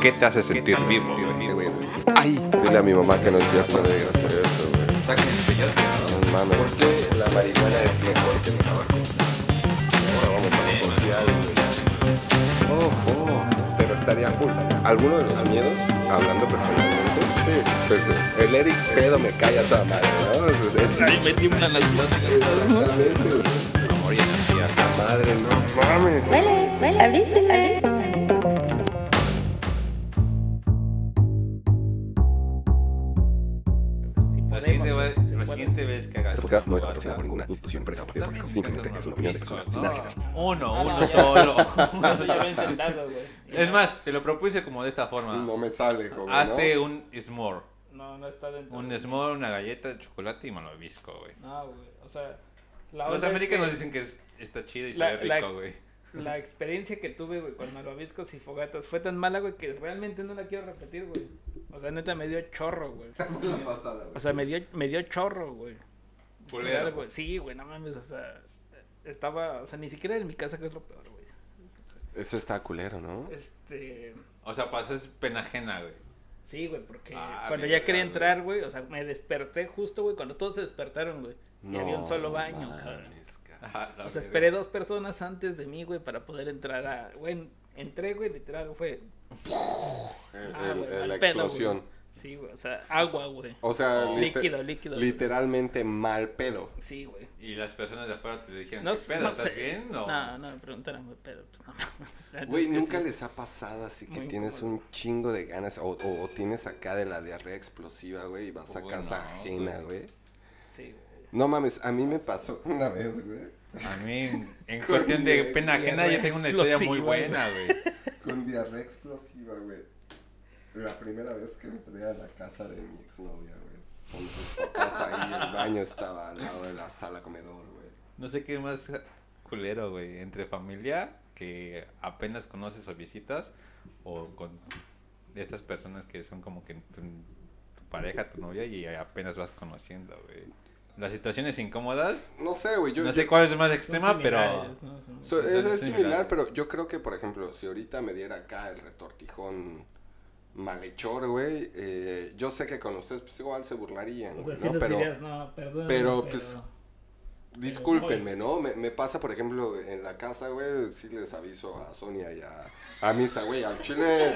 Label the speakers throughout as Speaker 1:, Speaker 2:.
Speaker 1: ¿Qué te hace sentir vivo?
Speaker 2: Ay, dile a mi mamá que no es cierto de hacer eso, güey.
Speaker 1: El peyote, ¿no?
Speaker 2: No mames, ¿por qué la marihuana es mejor que el tabaco? Ahora vamos a lo social, güey. Ojo, pero estaría cool. ¿Alguno de los miedos, hablando personalmente? Sí, pues el Eric pedo me cae a toda madre, ¿no? Es, es,
Speaker 3: Ahí me tiemblan las manos.
Speaker 2: exactamente, güey.
Speaker 1: Amor y energía.
Speaker 2: La madre, no mames.
Speaker 4: Huele, huele.
Speaker 3: Si
Speaker 2: podcast no es patrocinado por ninguna institución, empresa o partido político. Simplemente es una opinión de personas sin nada que hacer.
Speaker 1: Uno,
Speaker 3: no,
Speaker 1: uno solo.
Speaker 3: Eso ya güey.
Speaker 1: Es más, te lo propuse como de esta forma.
Speaker 2: No me sale, joven, ¿no?
Speaker 1: Hazte un s'more.
Speaker 3: No, no está dentro.
Speaker 1: Un
Speaker 3: de-
Speaker 1: s'more, una galleta de chocolate y malvavisco, güey.
Speaker 3: No, güey. O sea, la
Speaker 1: Los
Speaker 3: es
Speaker 1: americanos
Speaker 3: que
Speaker 1: dicen que es- está chido y
Speaker 3: la- la
Speaker 1: rico, güey.
Speaker 3: La experiencia que tuve, güey, con malvaviscos y fogatas fue tan mala, güey, que realmente no la quiero repetir, güey. O sea, neta, me dio chorro, güey. O sea, me dio, me dio chorro, güey.
Speaker 1: Culero.
Speaker 3: Real, güey. Sí, güey, no mames, o sea, estaba, o sea, ni siquiera en mi casa, que es lo peor, güey. O sea,
Speaker 2: Eso está culero, ¿no?
Speaker 3: Este,
Speaker 1: O sea, pasas pena ajena, güey.
Speaker 3: sí, güey, porque
Speaker 1: Ah,
Speaker 3: cuando ya quería entrar, güey, o sea, me desperté justo, güey, cuando todos se despertaron, güey. Y había un solo baño,
Speaker 2: mames,
Speaker 3: cabrón.
Speaker 1: Ajá,
Speaker 3: O sea, esperé dos personas antes de mí, güey, para poder entrar a, güey, entré, güey, literal, fue,
Speaker 2: El-
Speaker 3: Ah,
Speaker 2: el-
Speaker 3: güey,
Speaker 2: el-
Speaker 3: mal
Speaker 2: la
Speaker 3: pedo,
Speaker 2: explosión.
Speaker 3: güey. Sí, güey, o sea, agua, güey.
Speaker 2: O sea,
Speaker 1: Oh.
Speaker 3: Líquido, líquido. güey.
Speaker 2: literalmente mal pedo.
Speaker 3: Sí, güey.
Speaker 1: Y las personas de afuera te dijeron,
Speaker 3: No,
Speaker 1: ¿qué pedo?
Speaker 3: no
Speaker 1: ¿Estás
Speaker 3: sé.
Speaker 1: bien? O...
Speaker 3: No, no, me preguntaron, güey, pero pues no
Speaker 2: Güey, ¿nunca
Speaker 3: sí.
Speaker 2: les ha pasado así que
Speaker 3: Muy
Speaker 2: tienes
Speaker 3: incómodo.
Speaker 2: un chingo de ganas o, o- o tienes acá de la diarrea explosiva, güey, y vas a casa
Speaker 1: no,
Speaker 2: ajena,
Speaker 1: güey.
Speaker 2: güey?
Speaker 3: Sí, güey.
Speaker 2: No mames, a mí me pasó una vez, güey,
Speaker 1: A mí, en, cuestión de pena ajena, yo tengo una historia muy buena, güey.
Speaker 2: con diarrea explosiva, güey. La primera vez que entré a la casa de mi exnovia, güey. Con sus papás ahí, el baño estaba al lado de la sala comedor, güey.
Speaker 1: No sé qué más culero, güey. Entre familia, que apenas conoces o visitas, o con estas personas que son como que tu, tu pareja, tu novia, y apenas vas conociendo, güey. Las situaciones incómodas,
Speaker 2: No sé, güey, yo...
Speaker 1: no
Speaker 2: yo-
Speaker 1: sé cuál es más extrema, pero...
Speaker 3: similares, ¿no? Son-
Speaker 2: So, es,
Speaker 1: similar,
Speaker 2: pero yo creo que, por ejemplo, si ahorita me diera acá el retortijón malhechor, güey, eh, yo sé que con ustedes pues igual se burlarían,
Speaker 3: O
Speaker 2: ¿no? Pero
Speaker 3: dirías, no, perdón.
Speaker 2: pero, pues, discúlpenme, ¿no? Me, me pasa, por ejemplo, en la casa, güey, sí les aviso a Sonia y a, a Misa, güey, al chile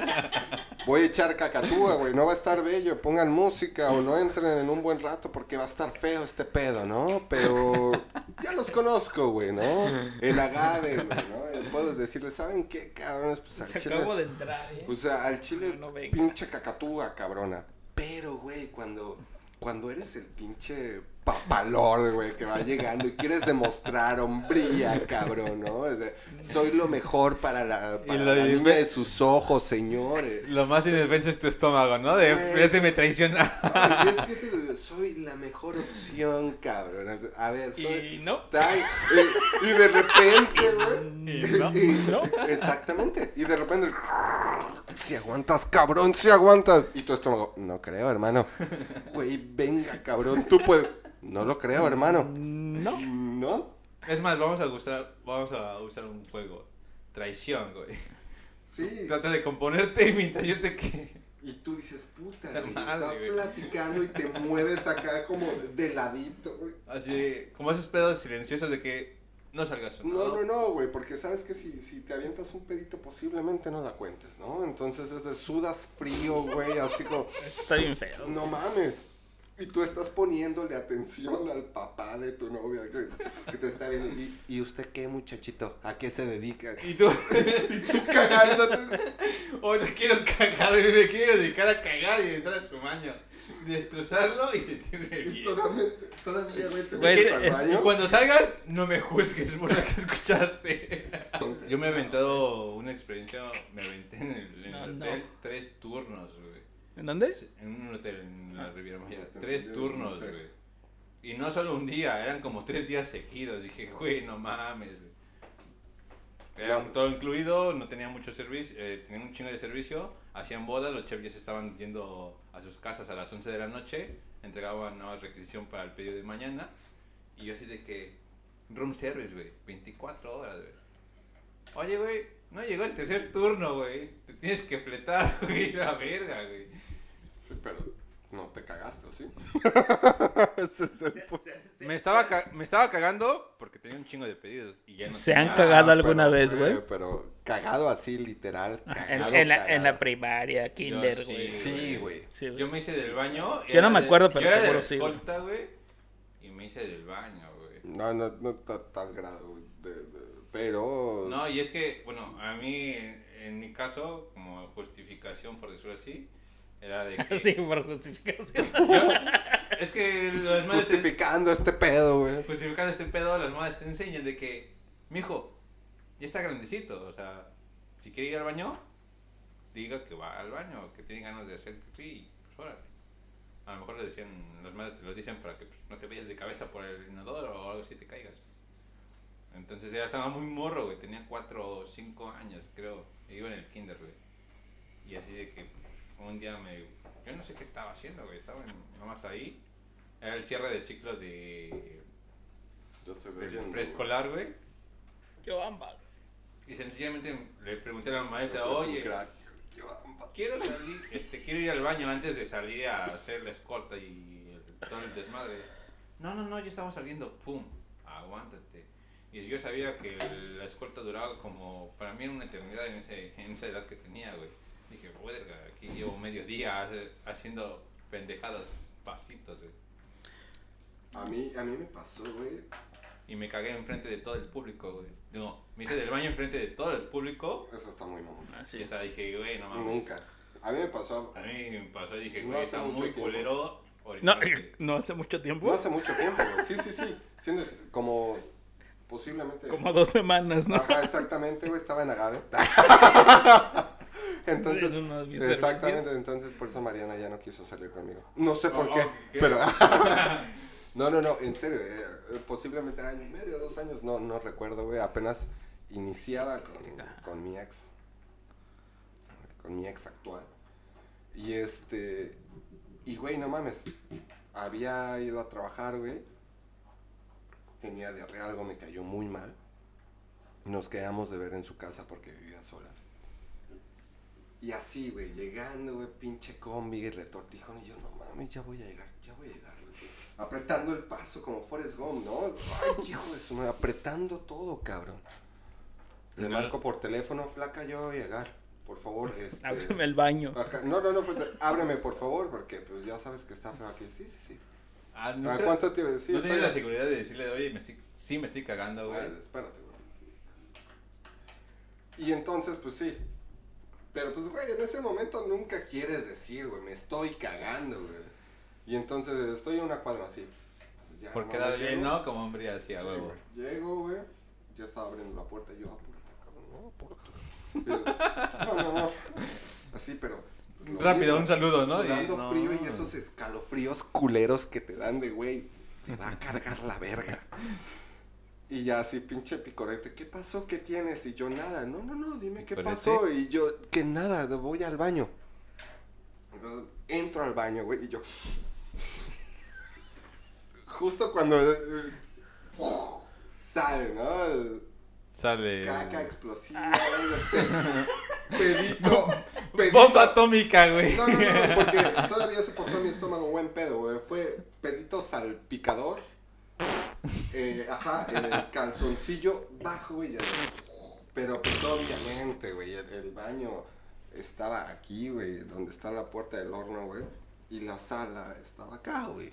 Speaker 2: voy a echar cacatúa, güey, no va a estar bello, pongan música o no entren en un buen rato porque va a estar feo este pedo, ¿no? Pero ya los conozco, güey, ¿no? El agave, güey, ¿no? Puedes decirles, ¿saben qué, cabrones? Pues al
Speaker 3: Se
Speaker 2: chile...
Speaker 3: acabo de entrar, ¿eh?
Speaker 2: O sea, al chile,
Speaker 3: No,
Speaker 2: pinche cacatúa, cabrona. Pero, güey, cuando, cuando eres el pinche papalor, güey, que va llegando y quieres demostrar hombría, cabrón, ¿no? Es de, soy lo mejor para la, para la
Speaker 1: de-
Speaker 2: niña de sus ojos, señores.
Speaker 1: Lo más indefenso es tu estómago, ¿no? De, ese me traiciona.
Speaker 2: Ay, es que ese- soy la mejor opción, cabrón. A ver, soy...
Speaker 3: Y no.
Speaker 2: Y, y de repente, güey.
Speaker 1: Y no.
Speaker 2: Y-
Speaker 3: ¿No?
Speaker 2: Exactamente. Y de repente. Si aguantas, cabrón, si aguantas. Y tu estómago, no creo, hermano. Güey, venga, cabrón, tú puedes. No lo creo, hermano.
Speaker 3: No.
Speaker 2: ¿No?
Speaker 1: Es más, vamos a usar, vamos a usar un juego. Traición, güey.
Speaker 2: Sí.
Speaker 1: Trata de componerte mientras yo te que...
Speaker 2: Y tú dices, puta, güey, estás
Speaker 1: güey.
Speaker 2: platicando y te mueves acá como de ladito, güey.
Speaker 1: Así, como esos pedos silenciosos de que no salgas
Speaker 2: No, no, no, güey, porque sabes que si, si te avientas un pedito posiblemente no la cuentes, ¿no? Entonces es de sudas frío, güey, así como,
Speaker 3: Eso está bien feo.
Speaker 2: no mames. Y tú estás poniéndole atención al papá de tu novia que, que te está viendo. ¿Y, ¿Y usted qué, muchachito? ¿A qué se dedica?
Speaker 1: Y tú,
Speaker 2: Y tú cagándote.
Speaker 1: quiero cagar, me quiero dedicar a cagar y entrar a su baño. Destrozarlo y sentirme
Speaker 2: Y
Speaker 1: bien.
Speaker 2: todavía, todavía, güey, te
Speaker 3: Güey,
Speaker 2: metes al
Speaker 3: es-
Speaker 1: Y
Speaker 2: baño.
Speaker 1: cuando salgas, no me juzgues por lo que escuchaste. Yo me he aventado una experiencia, me aventé en el, en
Speaker 3: No,
Speaker 1: el
Speaker 3: no.
Speaker 1: hotel tres turnos, güey.
Speaker 3: ¿En dónde?
Speaker 1: En un hotel en la Riviera Maya. Tres turnos, güey. Y no solo un día, eran como tres días seguidos. Dije, güey, no mames, güey. Era un todo incluido, no tenía mucho servicio, eh, tenían un chingo de servicio, hacían bodas, los chefs ya se estaban yendo a sus casas a las 11 de la noche, entregaban nueva requisición para el pedido de mañana Y yo así de que, room service, güey, 24 horas, güey. Oye, güey, no llegó el tercer turno, güey. Te tienes que fletar, güey, la verga, güey.
Speaker 2: Sí, pero no te cagaste, ¿o sí? Ese es el.
Speaker 1: Me estaba, ca- me estaba cagando porque tenía un chingo de pedidos y ya no
Speaker 3: ¿Se han cagado
Speaker 2: Ah,
Speaker 3: alguna
Speaker 2: pero,
Speaker 3: vez, güey?
Speaker 2: Pero cagado así, literal.
Speaker 3: En,
Speaker 2: Cagado,
Speaker 3: en la, en
Speaker 2: cagado.
Speaker 3: la primaria, kinder,
Speaker 1: sí,
Speaker 3: güey.
Speaker 2: Sí, güey.
Speaker 3: Sí, güey.
Speaker 1: Yo me hice del baño.
Speaker 3: Yo no me
Speaker 1: de-
Speaker 3: acuerdo, pero
Speaker 1: yo era de
Speaker 3: seguro
Speaker 1: la
Speaker 3: sí, güey.
Speaker 1: escolta, güey. Y me hice del baño, güey.
Speaker 2: No, no, no ta- tal grado, güey. de- de- pero.
Speaker 1: No, y es que, bueno, a mí, en, en mi caso, como justificación, por decirlo así, era de que...
Speaker 3: Sí, por justificación.
Speaker 1: yo- es que las madres te,
Speaker 2: Justificando este pedo, güey.
Speaker 1: justificando este pedo, las madres te enseñan de que, mijo, ya está grandecito, o sea, si quiere ir al baño, diga que va al baño, que tiene ganas de hacer pipí, pues órale. A lo mejor le decían, las madres te lo dicen para que pues, no te vayas de cabeza por el inodoro o algo así te caigas. Entonces ya estaba muy morro, güey, tenía 4 o 5 años, creo, e iba en el kinder, güey. Y así de que un día me... Yo no sé qué estaba haciendo, güey, estaba en- nomás ahí. Era el cierre del ciclo de
Speaker 2: Yo estoy
Speaker 1: del preescolar, güey.
Speaker 3: Yo ambas.
Speaker 1: Y sencillamente le pregunté a la maestra, oye,
Speaker 2: crack. Yo ambas.
Speaker 1: quiero salir, este, quiero ir al baño antes de salir a hacer la escolta y el- todo el desmadre. No, no, no, ya estamos saliendo, pum, aguántate. Y yo sabía que el- la escolta duraba como, para mí era una eternidad en, ese, en esa edad que tenía, güey. Dije, verga, aquí llevo medio día haciendo pendejadas, pasitos, güey.
Speaker 2: A mí, a mí me pasó, güey.
Speaker 1: Y me cagué enfrente de todo el público, güey. No, me hice del baño enfrente de todo el público.
Speaker 2: Eso está muy mamón.
Speaker 1: Y
Speaker 3: Así.
Speaker 1: hasta dije, güey, no mames.
Speaker 2: Nunca. A mí me pasó.
Speaker 1: A mí me pasó y dije,
Speaker 2: No
Speaker 1: güey,
Speaker 2: hace
Speaker 1: está
Speaker 2: mucho
Speaker 1: muy
Speaker 2: tiempo.
Speaker 1: culero.
Speaker 3: No, no hace mucho tiempo.
Speaker 2: No hace mucho tiempo, güey. Sí, sí, sí. Siendo como. Posiblemente.
Speaker 3: Como dos semanas, ¿no?
Speaker 2: Ajá, exactamente, güey. Estaba en Agave. Entonces. Exactamente,
Speaker 3: servicios.
Speaker 2: entonces por eso Mariana ya no quiso salir conmigo. No sé por
Speaker 1: Oh,
Speaker 2: qué, pero. no, no, no, en serio. eh, eh, posiblemente año y medio, dos años, no, no recuerdo, güey. Apenas iniciaba con, con mi ex. Con mi ex actual. Y este. Y güey, no mames. Había ido a trabajar, güey. Tenía diarrea, algo me cayó muy mal. Nos quedamos de ver en su casa porque vivía sola. Y así, güey, llegando, güey, pinche combi y retortijón. Y yo, no mames, ya voy a llegar, ya voy a llegar. güey. Apretando el paso como Forrest Gump, ¿no? Ay, hijo de su madre, apretando todo, cabrón. Le marco por teléfono, flaca, yo voy a llegar. Por favor, este.
Speaker 3: Ábreme el baño.
Speaker 2: Ajá, No, no, no, pues, ábreme por favor, porque pues ya sabes que está feo aquí. Sí, sí, sí.
Speaker 1: Ah, no,
Speaker 2: ¿A
Speaker 1: creo-
Speaker 2: cuánto te sí,
Speaker 1: no
Speaker 2: estoy-
Speaker 1: tienes la seguridad de decirle, oye, me estoy, sí me estoy cagando, güey.
Speaker 2: Ay, espérate, güey. Y entonces, pues sí. Pero pues, güey, en ese momento nunca quieres decir, güey, me estoy cagando, güey. Y entonces estoy a una cuadra así. Pues, ya,
Speaker 1: Por
Speaker 2: no
Speaker 1: quedar
Speaker 2: mames,
Speaker 1: bien. ¿no? Como hombre así a
Speaker 2: Sí,
Speaker 1: huevo.
Speaker 2: güey. Llego, güey. Ya estaba abriendo la puerta y yo, apúrate, cabrón, no, apúrate. Yo, No, no, no. Así, pero. pues,
Speaker 1: Rápido,
Speaker 2: mismo,
Speaker 1: un saludo, ¿no?
Speaker 2: Sudando
Speaker 1: no.
Speaker 2: frío y esos escalofríos culeros que te dan de, güey, te va a cargar la verga. Y ya así, pinche picorete, ¿qué pasó? ¿Qué tienes? Y yo, nada, no, no, no, dime qué
Speaker 1: ¿Picorete?
Speaker 2: pasó. Y yo, que nada, voy al baño. Entonces, entro al baño, güey, y yo. Justo cuando. eh, sale, ¿no?
Speaker 1: Sale.
Speaker 2: Caca explosiva, güey, pedito, pedito.
Speaker 1: Bomba atómica, güey.
Speaker 2: No, no, no, porque todavía se portó mi estómago buen pedo, güey. Fue pedito salpicador. Eh, ajá, en el calzoncillo bajo, güey. ya. Pero pues obviamente, güey, el, el baño estaba aquí, güey, donde está la puerta del horno, güey. Y la sala estaba acá, güey.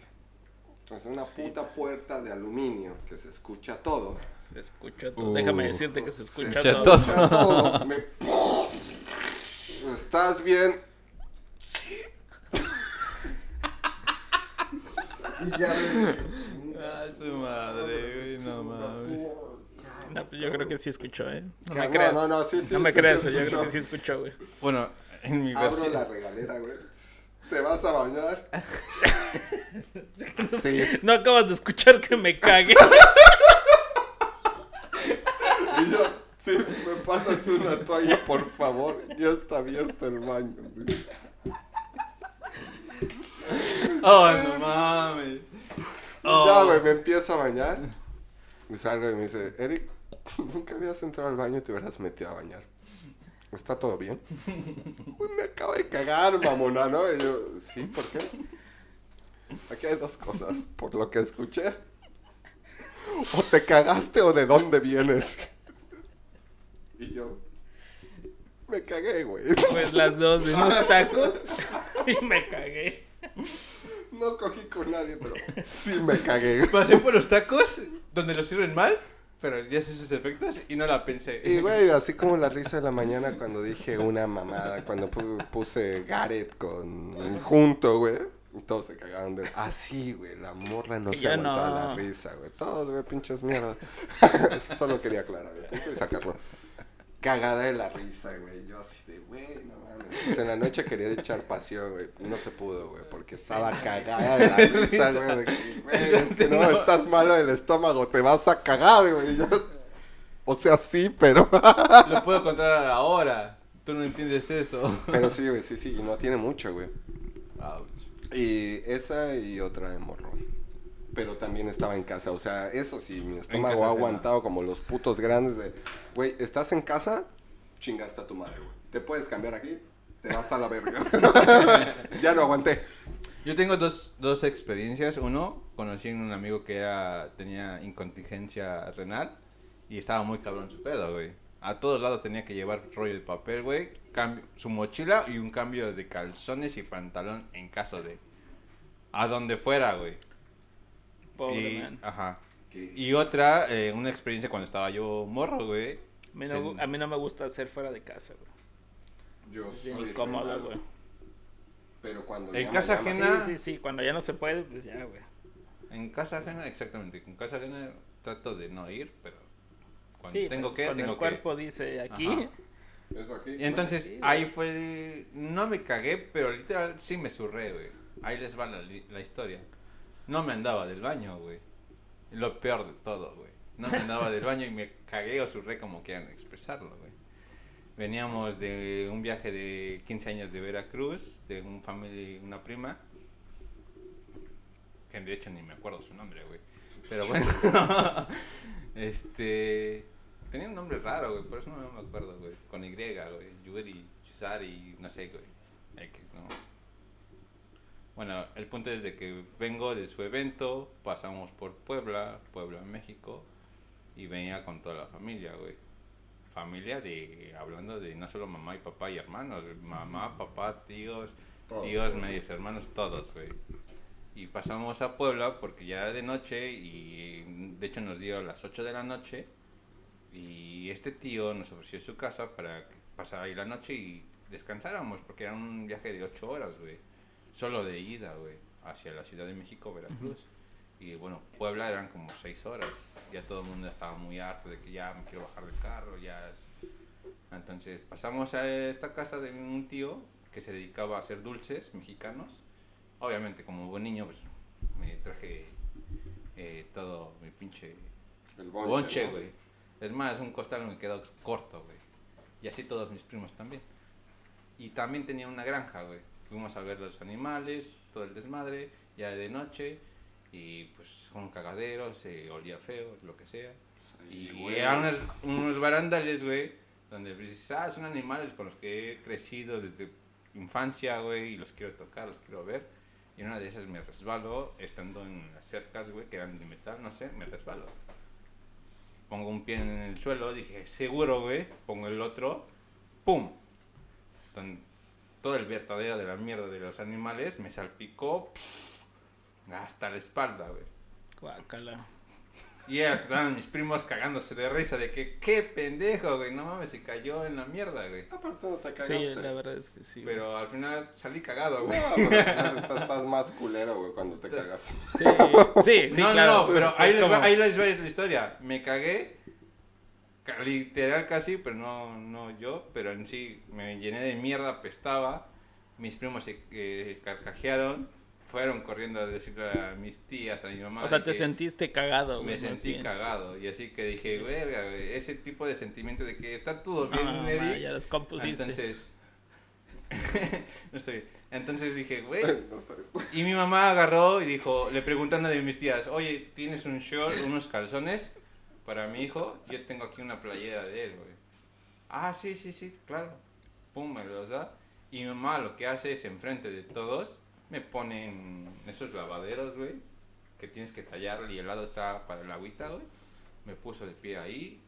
Speaker 2: Entonces una puta puerta de aluminio que se escucha todo.
Speaker 3: Se escucha todo.
Speaker 1: Uh.
Speaker 3: Déjame decirte que se
Speaker 2: Se
Speaker 3: escucha todo.
Speaker 2: escucha todo. Me... ¿Estás bien? Sí. y ya me...
Speaker 1: Su madre, güey, no mames.
Speaker 3: No, pues yo creo que sí escuchó, ¿eh? No me creas.
Speaker 2: no, no, sí, sí,
Speaker 3: No me
Speaker 2: sí,
Speaker 3: creas,
Speaker 2: sí
Speaker 3: yo creo que sí escuchó, güey.
Speaker 1: Bueno, en mi
Speaker 2: Abro
Speaker 1: versión.
Speaker 2: la regalera, güey. ¿Te vas a bañar? sí.
Speaker 3: No acabas de escuchar que me cague.
Speaker 2: Y yo, sí, me pasas una toalla, por favor. Ya está abierto el baño. güey.
Speaker 1: Oh, no mames. Oh,
Speaker 2: Ya, güey, me empiezo a bañar. Y salgo y me dice, Eric, nunca habías entrado al baño y te hubieras metido a bañar. ¿Está todo bien? Uy, me acabo de cagar, mamona, ¿no? Y yo, sí, ¿por qué? Aquí hay dos cosas. Por lo que escuché. O te cagaste o de dónde vienes. Y yo, me cagué, güey.
Speaker 3: Pues las dos, de unos tacos y me cagué.
Speaker 2: No cogí con nadie, pero sí me cagué.
Speaker 1: Pasé por los tacos donde los sirven mal, pero ya sé sus efectos y no la pensé.
Speaker 2: Y, güey, así como la risa de la mañana cuando dije una mamada, cuando pu- puse Gareth con junto, güey. Todos se cagaron de... Así, güey, la morra no se aguantaba
Speaker 3: no.
Speaker 2: la risa, güey. Todos, güey, pinches mierdas. Solo quería aclarar, güey, punto y sacarlo. Cagada de la risa, güey. Yo así de, güey, no mames. Pues en la noche quería echar pasión, güey. No se pudo, güey, porque estaba cagada de la risa, güey. es que no, estás malo del estómago, te vas a cagar, güey. Yo, o sea, sí, pero...
Speaker 1: Lo puedo contar ahora. Tú no entiendes eso.
Speaker 2: Pero sí, güey, sí, sí, y no tiene mucho, güey.
Speaker 1: Ouch.
Speaker 2: Y esa y otra de morro. Pero también estaba en casa, o sea, eso sí, mi estómago ha aguantado como los putos grandes de, güey, ¿estás en casa? Chingaste a tu madre, güey. ¿Te puedes cambiar aquí? Te vas a la verga. ya no aguanté.
Speaker 1: Yo tengo dos, dos experiencias. Uno, conocí a un amigo que era, tenía incontinencia renal y estaba muy cabrón su pedo, güey. A todos lados tenía que llevar rollo de papel, güey, cambio- su mochila y un cambio de calzones y pantalón en caso de... A donde fuera, güey.
Speaker 3: Pobre
Speaker 1: y,
Speaker 3: man.
Speaker 1: Ajá. Y otra, eh, una experiencia cuando estaba yo morro, güey.
Speaker 3: A mí, no,
Speaker 1: Se-
Speaker 3: a mí no me gusta hacer fuera de casa, güey.
Speaker 2: Yo
Speaker 3: Es
Speaker 2: soy
Speaker 3: incómodo, güey.
Speaker 2: Pero cuando
Speaker 1: En
Speaker 2: ya
Speaker 1: casa ajena-
Speaker 3: Sí, sí, sí. Cuando ya no se puede, pues ya, güey.
Speaker 1: En casa ajena, exactamente. En casa ajena trato de no ir, pero cuando
Speaker 3: Sí,
Speaker 1: tengo
Speaker 3: pero
Speaker 1: que,
Speaker 3: cuando
Speaker 1: tengo
Speaker 3: el
Speaker 1: que.
Speaker 3: cuerpo dice aquí.
Speaker 2: Eso aquí.
Speaker 1: Y entonces
Speaker 3: Sí,
Speaker 1: ahí fue, no me cagué, pero literal sí me surré, güey. Ahí les va la, li- la historia. No me andaba del baño, güey. Lo peor de todo, güey. No me andaba del baño y me cagué o surré como quieran expresarlo, güey. Veníamos de un viaje de 15 años de Veracruz, de un familia, una prima, que de hecho ni me acuerdo su nombre, güey. Pero bueno, este, tenía un nombre raro, güey, por eso no me acuerdo, güey. Con Y, güey, Yuri, Yusari, no sé, güey. Bueno, el punto es de que vengo de su evento, pasamos por Puebla, Puebla, México, y venía con toda la familia, güey. Familia de, hablando de no solo mamá y papá y hermanos, mamá, papá, tíos,
Speaker 2: Todos,
Speaker 1: tíos, medios hermanos, todos, güey. Y pasamos a Puebla porque ya era de noche y de hecho nos dio a las 8 de la noche y este tío nos ofreció su casa para que pasara ahí la noche y descansáramos porque era un viaje de 8 horas, güey. Solo de ida, güey, hacia la Ciudad de México, Veracruz. Y bueno, Puebla eran como 6 horas. Ya todo el mundo estaba muy harto de que ya me quiero bajar del carro, ya es... Entonces pasamos a esta casa de un tío que se dedicaba a hacer dulces mexicanos. Obviamente como buen niño pues me traje eh, todo mi pinche
Speaker 2: El
Speaker 1: bonche, güey. Es más, un costal me quedó corto, güey. Y así todos mis primos también. Y también tenía una granja, güey. Fuimos a ver los animales, todo el desmadre, ya de noche. Y pues un cagadero, se olía feo, lo que sea. Y
Speaker 2: güey.
Speaker 1: eran unos, unos barandales, güey, donde pues, dices, ah, son animales con los que he crecido desde infancia, güey, y los quiero tocar, los quiero ver. Y en una de esas me resbalo, estando en las cercas, güey, que eran de metal, no sé, me resbalo. Pongo un pie en el suelo, dije, seguro, güey, pongo el otro, ¡pum! Don- todo el vertedero de la mierda de los animales me salpicó hasta la espalda, güey.
Speaker 3: Guácala.
Speaker 1: Y ya estaban mis primos cagándose de risa de que, qué pendejo, güey, no mames, se cayó en la mierda, güey.
Speaker 2: Aparte no te
Speaker 3: Sí,
Speaker 2: cagaste.
Speaker 3: la verdad es que sí. güey.
Speaker 1: Pero al final salí cagado, güey.
Speaker 2: No, pero estás, más culero, güey, cuando te cagas.
Speaker 3: Sí, sí, sí,
Speaker 1: no,
Speaker 3: claro.
Speaker 1: no, no, pero ahí les, va, ahí les va la historia. Me cagué, ca- literal casi, pero no, no yo, pero en sí me llené de mierda, apestaba. Mis primos se eh, carcajearon, fueron corriendo a decirle a mis tías, a mi mamá.
Speaker 3: O sea, te sentiste cagado, güey.
Speaker 1: Me sentí
Speaker 3: bien.
Speaker 1: cagado y así que dije, verga, güey, ese tipo de sentimiento de que está todo bien,
Speaker 3: Ah,
Speaker 1: Eric.
Speaker 3: ma, ya los compusiste.
Speaker 1: Entonces, no estoy bien. Entonces dije, güey.
Speaker 2: No está bien.
Speaker 1: Y mi mamá agarró y dijo, le preguntó a una de mis tías, oye, ¿tienes un short, unos calzones para mi hijo? Yo tengo aquí una playera de él, güey. Ah, sí, sí, sí, claro. Pum, me los da. Y mi mamá lo que hace es, enfrente de todos, me ponen esos lavaderos, güey, que tienes que tallarle y el lado está para el agüita, güey. Me puso de pie ahí,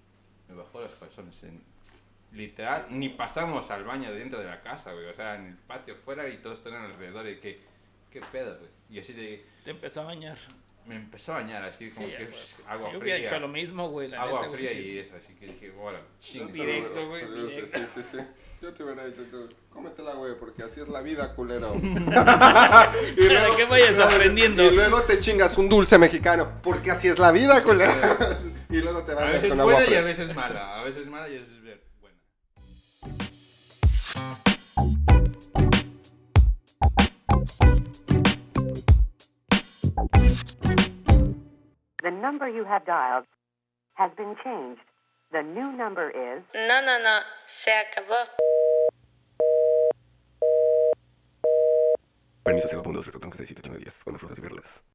Speaker 1: me bajó los calzones en... Literal, ni pasamos al baño dentro de la casa, güey. O sea, en el patio fuera y todos están alrededor de que... ¿Qué pedo, güey? Y así de...
Speaker 3: Te empezó a bañar.
Speaker 1: Me empezó a bañar así, como
Speaker 3: Sí,
Speaker 1: que
Speaker 3: güey.
Speaker 1: psh, agua
Speaker 3: Yo hubiera
Speaker 1: fría.
Speaker 3: hecho lo mismo, güey. La
Speaker 1: agua
Speaker 3: neta, güey,
Speaker 1: fría
Speaker 3: sí,
Speaker 1: y
Speaker 3: sí.
Speaker 1: eso, así que dije, bueno, chingue.
Speaker 3: Directo, güey,
Speaker 2: Sí,
Speaker 3: directo.
Speaker 2: Sí, sí, sí. Yo te hubiera dicho, tú, cómetela, güey, porque así es la vida, culero.
Speaker 3: Para que vayas aprendiendo.
Speaker 2: Y luego te chingas un dulce mexicano, porque así es la vida, culero. y luego te
Speaker 1: A
Speaker 2: bañas
Speaker 1: veces
Speaker 2: con agua
Speaker 1: buena y a
Speaker 2: fría.
Speaker 1: veces mala. A veces mala y a veces bien- buena.
Speaker 5: The number you have dialed has been changed. The new number is
Speaker 4: No, no, no. Se acabó.
Speaker 2: Permiso, segundo, 3, 4, 5, 6, 7, 8, 9, 10. Con frutas y verlas.